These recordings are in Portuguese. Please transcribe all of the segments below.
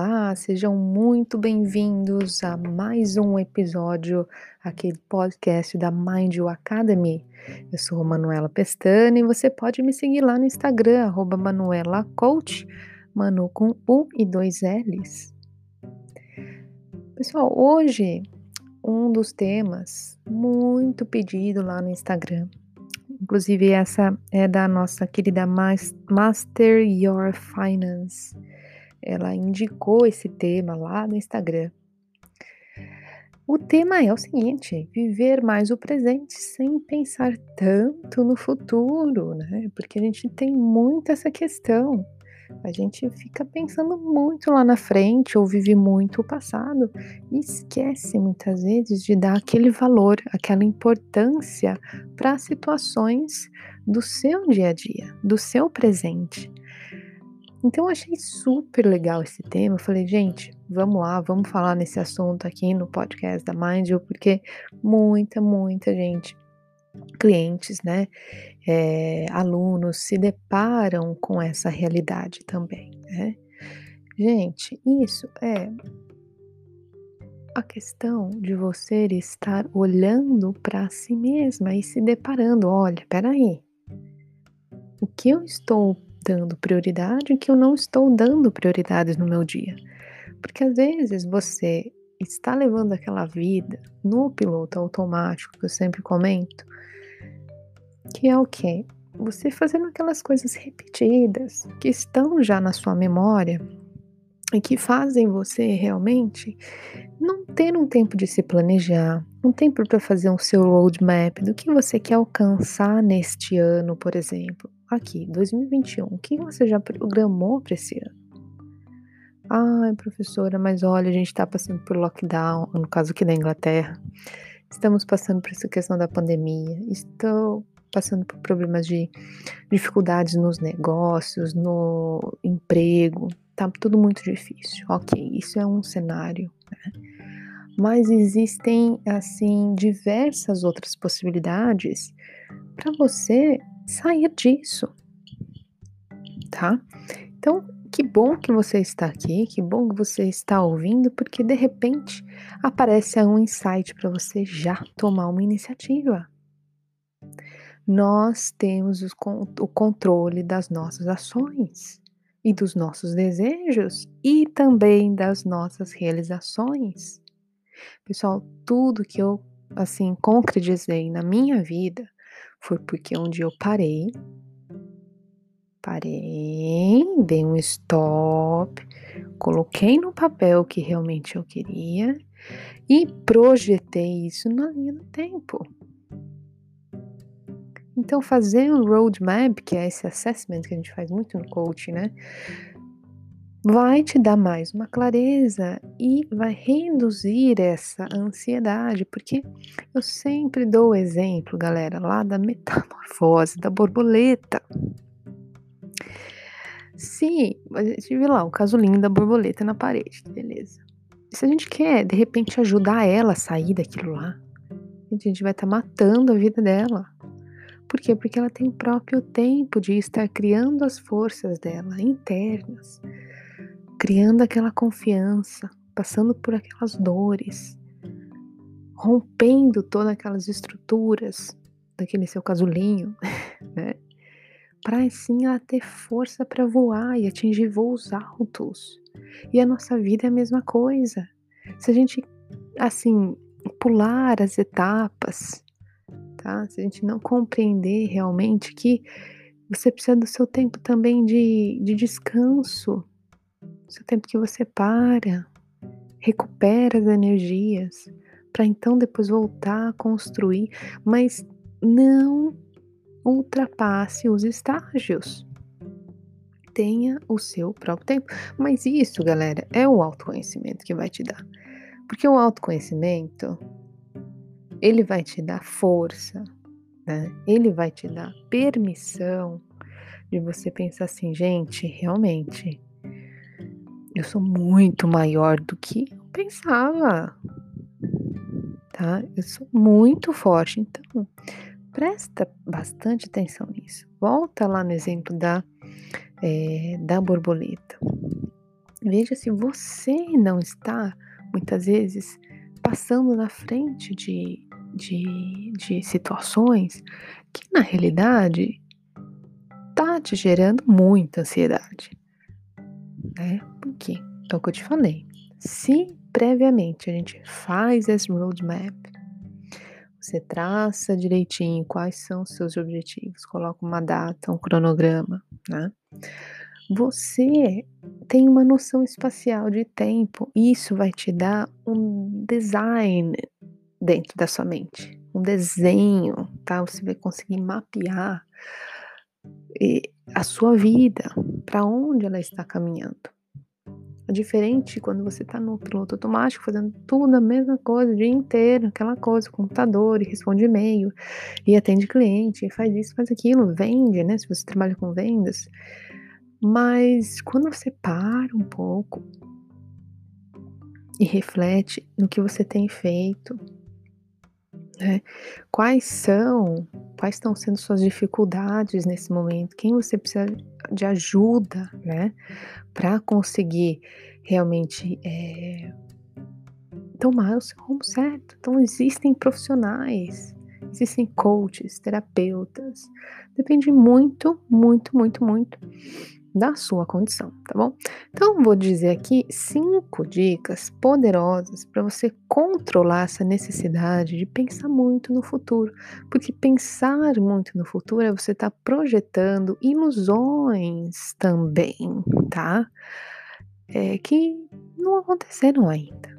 Olá, sejam muito bem-vindos a mais um episódio aqui do podcast da Mind You Academy. Eu sou Manuela Pestana e você pode me seguir lá no Instagram, arroba Manuela Coach, Manu com U e dois L's. Pessoal, hoje um dos temas muito pedido lá no Instagram, inclusive essa é da nossa querida Master Your Finance ela indicou esse tema lá no Instagram. O tema é o seguinte: viver mais o presente sem pensar tanto no futuro, né? Porque a gente tem muito essa questão. A gente fica pensando muito lá na frente ou vive muito o passado e esquece muitas vezes de dar aquele valor, aquela importância para situações do seu dia a dia, do seu presente. Então eu achei super legal esse tema. Eu falei, gente, vamos lá, vamos falar nesse assunto aqui no podcast da Mindful, porque muita, muita gente, clientes, né, é, alunos se deparam com essa realidade também, né? Gente, isso é a questão de você estar olhando para si mesma e se deparando, olha, peraí, o que eu estou dando prioridade que eu não estou dando prioridades no meu dia. Porque às vezes você está levando aquela vida no piloto automático, que eu sempre comento, que é o quê? Você fazendo aquelas coisas repetidas que estão já na sua memória e que fazem você realmente não ter um tempo de se planejar, um tempo para fazer um seu roadmap do que você quer alcançar neste ano, por exemplo aqui, 2021, o que você já programou para esse ano? Ai, professora, mas olha, a gente está passando por lockdown, no caso aqui da Inglaterra. Estamos passando por essa questão da pandemia. Estou passando por problemas de dificuldades nos negócios, no emprego. Tá tudo muito difícil. Ok, isso é um cenário, né? Mas existem, assim, diversas outras possibilidades para você sair disso, tá? Então, que bom que você está aqui, que bom que você está ouvindo, porque de repente aparece um insight para você já tomar uma iniciativa. Nós temos o controle das nossas ações e dos nossos desejos e também das nossas realizações. Pessoal, tudo que eu assim concretizei na minha vida foi porque onde eu parei, parei, dei um stop, coloquei no papel o que realmente eu queria e projetei isso na linha do tempo. Então, fazer um roadmap, que é esse assessment que a gente faz muito no coaching, né? Vai te dar mais uma clareza e vai reduzir essa ansiedade, porque eu sempre dou o exemplo, galera, lá da metamorfose da borboleta. Se a gente vê lá o casulinho da borboleta na parede, beleza. Se a gente quer, de repente, ajudar ela a sair daquilo lá, a gente vai estar tá matando a vida dela. Por quê? Porque ela tem o próprio tempo de estar criando as forças dela internas criando aquela confiança, passando por aquelas dores, rompendo todas aquelas estruturas daquele seu casulinho, né? Para assim ela ter força para voar e atingir voos altos. E a nossa vida é a mesma coisa. Se a gente assim pular as etapas, tá? Se a gente não compreender realmente que você precisa do seu tempo também de, de descanso, seu tempo que você para, recupera as energias, para então depois voltar a construir, mas não ultrapasse os estágios. Tenha o seu próprio tempo. Mas isso, galera, é o autoconhecimento que vai te dar. Porque o autoconhecimento, ele vai te dar força, né? Ele vai te dar permissão de você pensar assim, gente, realmente, eu sou muito maior do que eu pensava. Tá? Eu sou muito forte. Então, presta bastante atenção nisso. Volta lá no exemplo da, é, da borboleta. Veja se você não está, muitas vezes, passando na frente de, de, de situações que, na realidade, tá te gerando muita ansiedade. Né? Quê? É o que eu te falei. Se previamente a gente faz esse roadmap, você traça direitinho quais são os seus objetivos, coloca uma data, um cronograma, né? Você tem uma noção espacial de tempo, e isso vai te dar um design dentro da sua mente, um desenho, tá? Você vai conseguir mapear a sua vida, para onde ela está caminhando. É diferente quando você está no piloto automático, fazendo tudo a mesma coisa o dia inteiro, aquela coisa, computador, e responde e-mail, e atende cliente, e faz isso, faz aquilo, vende, né? Se você trabalha com vendas. Mas quando você para um pouco e reflete no que você tem feito, né? Quais são, quais estão sendo suas dificuldades nesse momento? Quem você precisa de ajuda, né? Para conseguir realmente é, tomar o seu rumo certo. Então, existem profissionais, existem coaches, terapeutas. Depende muito, muito, muito, muito da sua condição, tá bom? Então, vou dizer aqui cinco dicas poderosas para você controlar essa necessidade de pensar muito no futuro, porque pensar muito no futuro é você estar tá projetando ilusões também, tá? É, que não aconteceram ainda.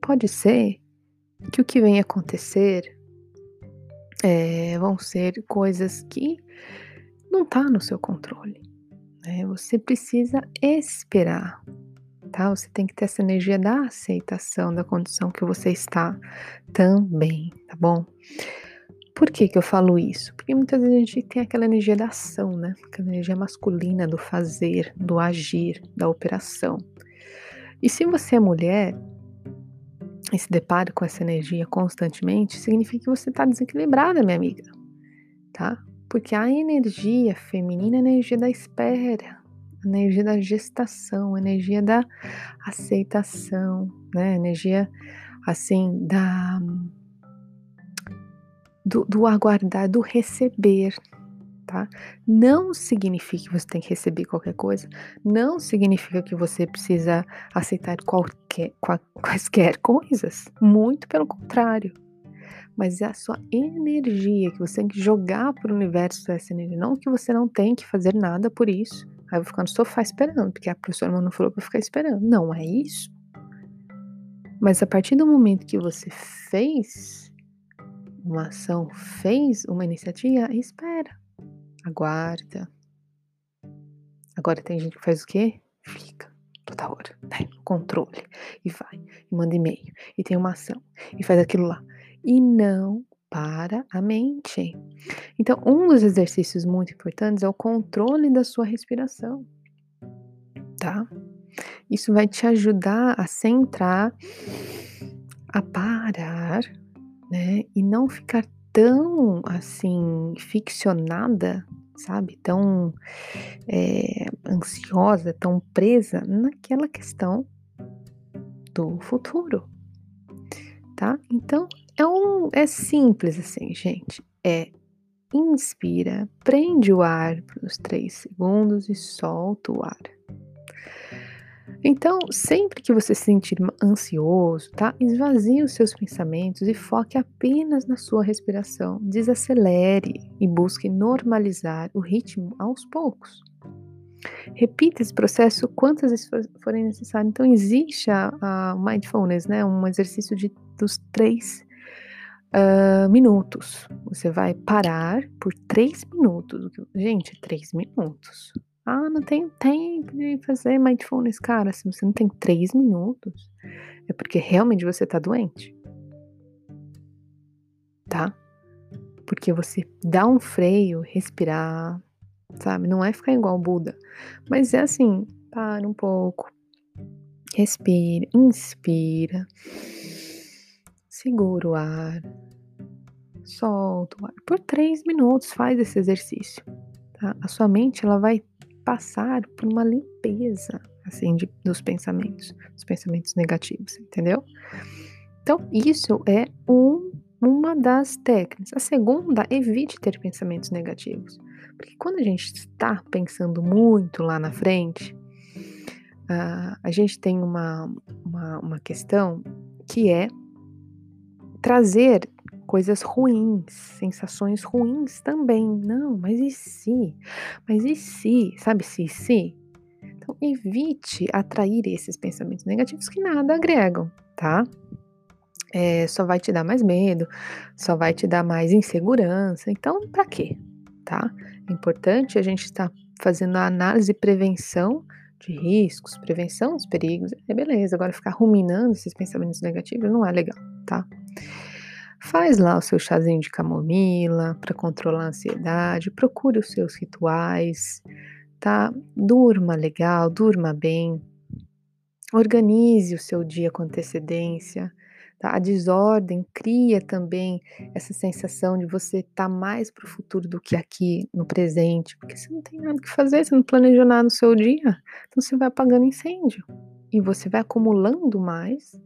Pode ser que o que vem acontecer é, vão ser coisas que não tá no seu controle. Né? Você precisa esperar, tá? Você tem que ter essa energia da aceitação da condição que você está também, tá bom? Por que, que eu falo isso? Porque muitas vezes a gente tem aquela energia da ação, né? Aquela energia masculina do fazer, do agir, da operação. E se você é mulher e se depara com essa energia constantemente, significa que você está desequilibrada, minha amiga, tá? Porque a energia feminina é a energia da espera, a energia da gestação, a energia da aceitação, né? A energia assim da do, do aguardar, do receber, tá? Não significa que você tem que receber qualquer coisa, não significa que você precisa aceitar qualquer, quaisquer coisas, muito pelo contrário mas é a sua energia que você tem que jogar para o universo essa energia. Não que você não tem que fazer nada por isso. Aí eu vou ficar no sofá esperando, porque a professora não falou para ficar esperando. Não é isso. Mas a partir do momento que você fez uma ação, fez uma iniciativa, espera, aguarda. Agora tem gente que faz o quê? Fica toda hora, né? Controle. E vai, e manda e-mail, e tem uma ação, e faz aquilo lá e não para a mente. Então, um dos exercícios muito importantes é o controle da sua respiração, tá? Isso vai te ajudar a centrar, a parar, né? E não ficar tão assim ficcionada, sabe? Tão é, ansiosa, tão presa naquela questão do futuro, tá? Então é, um, é simples assim, gente. É inspira, prende o ar por uns 3 segundos e solta o ar. Então, sempre que você se sentir ansioso, tá? Esvazie os seus pensamentos e foque apenas na sua respiração. Desacelere e busque normalizar o ritmo aos poucos. Repita esse processo quantas vezes forem necessário. Então, existe a, a mindfulness, né? Um exercício de, dos três uh, minutos. Você vai parar por três minutos. Gente, três minutos. Ah, não tenho tempo de fazer mindfulness. Cara, se você não tem três minutos, é porque realmente você tá doente. Tá? Porque você dá um freio, respirar, sabe? Não é ficar igual o Buda. Mas é assim, para um pouco. Respira, inspira. Segura o ar. Solta o ar. Por três minutos faz esse exercício. Tá? A sua mente ela vai passar por uma limpeza. assim, de, dos pensamentos, dos pensamentos negativos, entendeu? Então, isso é um, uma das técnicas. A segunda, evite ter pensamentos negativos. Porque quando a gente está pensando muito lá na frente, uh, a gente tem uma, uma, uma questão que é trazer coisas ruins, sensações ruins também. Não, mas e se? Mas e se? Sabe se se? Então, evite atrair esses pensamentos negativos que nada agregam, tá? É, só vai te dar mais medo, só vai te dar mais insegurança. Então, para quê? Tá? É importante a gente estar tá fazendo a análise e prevenção de riscos, prevenção dos perigos. É beleza, agora ficar ruminando esses pensamentos negativos não é legal, tá? Faz lá o seu chazinho de camomila para controlar a ansiedade, procure os seus rituais, tá? Durma legal, durma bem. Organize o seu dia com antecedência. Tá? A desordem cria também essa sensação de você estar tá mais para o futuro do que aqui no presente, porque você não tem nada que fazer, você não planejou nada no seu dia, então você vai apagando incêndio e você vai acumulando mais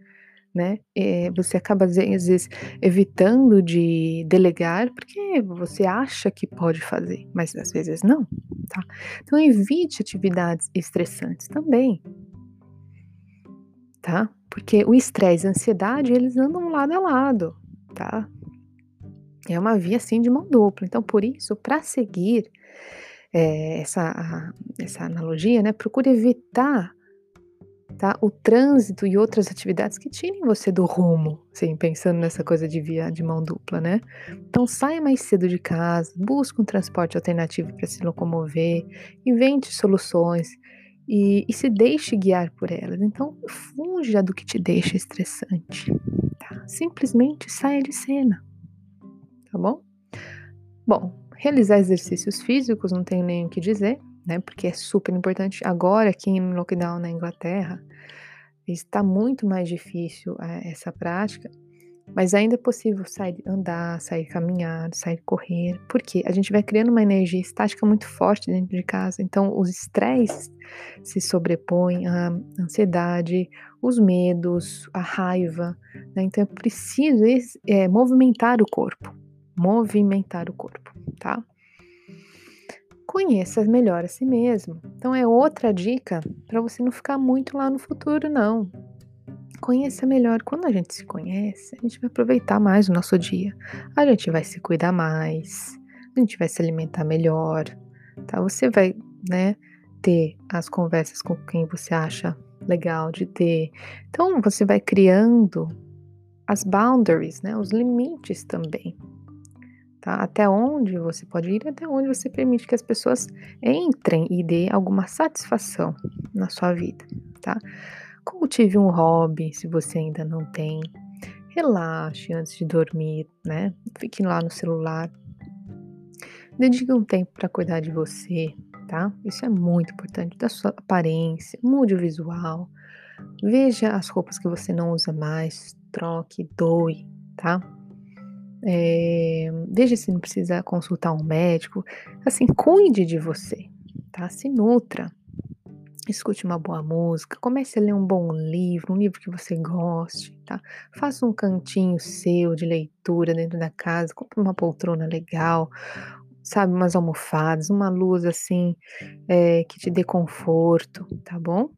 né? É, você acaba às vezes evitando de delegar porque você acha que pode fazer, mas às vezes não, tá? Então evite atividades estressantes também, tá? Porque o estresse e a ansiedade, eles andam lado a lado, tá? É uma via assim de mão dupla. Então, por isso, para seguir é, essa, essa analogia, né, procure evitar tá? O trânsito e outras atividades que tirem você do rumo, assim, pensando nessa coisa de via de mão dupla, né? Então saia mais cedo de casa, busque um transporte alternativo para se locomover, invente soluções e, e, se deixe guiar por elas. Então fuja do que te deixa estressante, tá? Simplesmente saia de cena, tá bom? Bom, realizar exercícios físicos não tenho nem o que dizer, né? Porque é super importante. Agora, aqui em lockdown na Inglaterra, está muito mais difícil é, essa prática, mas ainda é possível sair andar, sair caminhar, sair correr, porque a gente vai criando uma energia estática muito forte dentro de casa. Então, os estresses se sobrepõem à ansiedade, os medos, a raiva. Né? Então, é preciso é, movimentar o corpo, movimentar o corpo, tá? Conheça melhor a si mesmo. Então é outra dica para você não ficar muito lá no futuro, não. Conheça melhor. Quando a gente se conhece, a gente vai aproveitar mais o nosso dia. A gente vai se cuidar mais, a gente vai se alimentar melhor, tá? Você vai, né, ter as conversas com quem você acha legal de ter. Então você vai criando as boundaries, né, os limites também tá? Até onde você pode ir, até onde você permite que as pessoas entrem e dê alguma satisfação na sua vida, tá? Cultive um hobby, se você ainda não tem. Relaxe antes de dormir, né? Fique lá no celular. Dedique um tempo para cuidar de você, tá? Isso é muito importante, da sua aparência, mude o visual. Veja as roupas que você não usa mais, troque, doe, tá? É, veja se não precisa consultar um médico. Assim, cuide de você, tá? Se nutra. Escute uma boa música, comece a ler um bom livro, um livro que você goste, tá? Faça um cantinho seu de leitura dentro da casa, compre uma poltrona legal, sabe, umas almofadas, uma luz assim é, que te dê conforto, tá bom?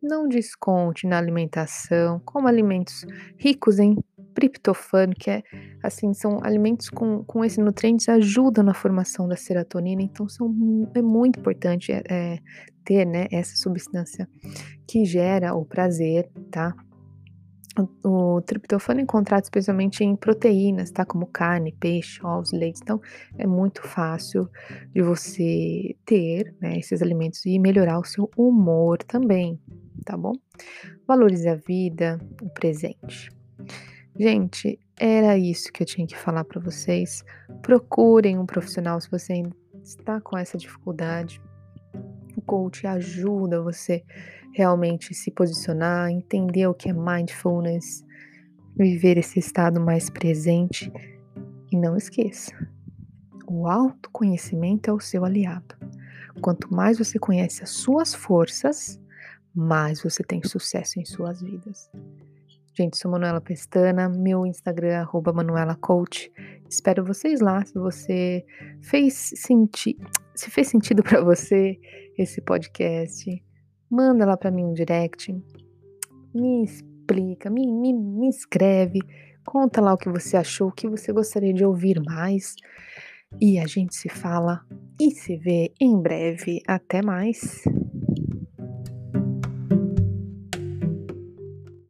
Não desconte na alimentação, coma alimentos ricos em triptofano, que é assim, são alimentos com, com esses nutrientes ajudam na formação da serotonina, então são, é muito importante é, é, ter né, essa substância que gera o prazer, tá? O, o triptofano é encontrado especialmente em proteínas, tá? Como carne, peixe, ovos, leite. Então, é muito fácil de você ter né, esses alimentos e melhorar o seu humor também, tá bom? Valorize a vida, o presente. Gente, era isso que eu tinha que falar para vocês. Procurem um profissional se você ainda está com essa dificuldade. O coach ajuda você realmente se posicionar, entender o que é mindfulness, viver esse estado mais presente. E não esqueça, o autoconhecimento é o seu aliado. Quanto mais você conhece as suas forças, mais você tem sucesso em suas vidas. Gente, sou Manuela Pestana, meu Instagram é arroba Manuela Coach. Espero vocês lá. Se você fez sentido, se fez sentido para você esse podcast, manda lá para mim um direct, me explica, me, me, me escreve, conta lá o que você achou, o que você gostaria de ouvir mais. E a gente se fala e se vê em breve. Até mais!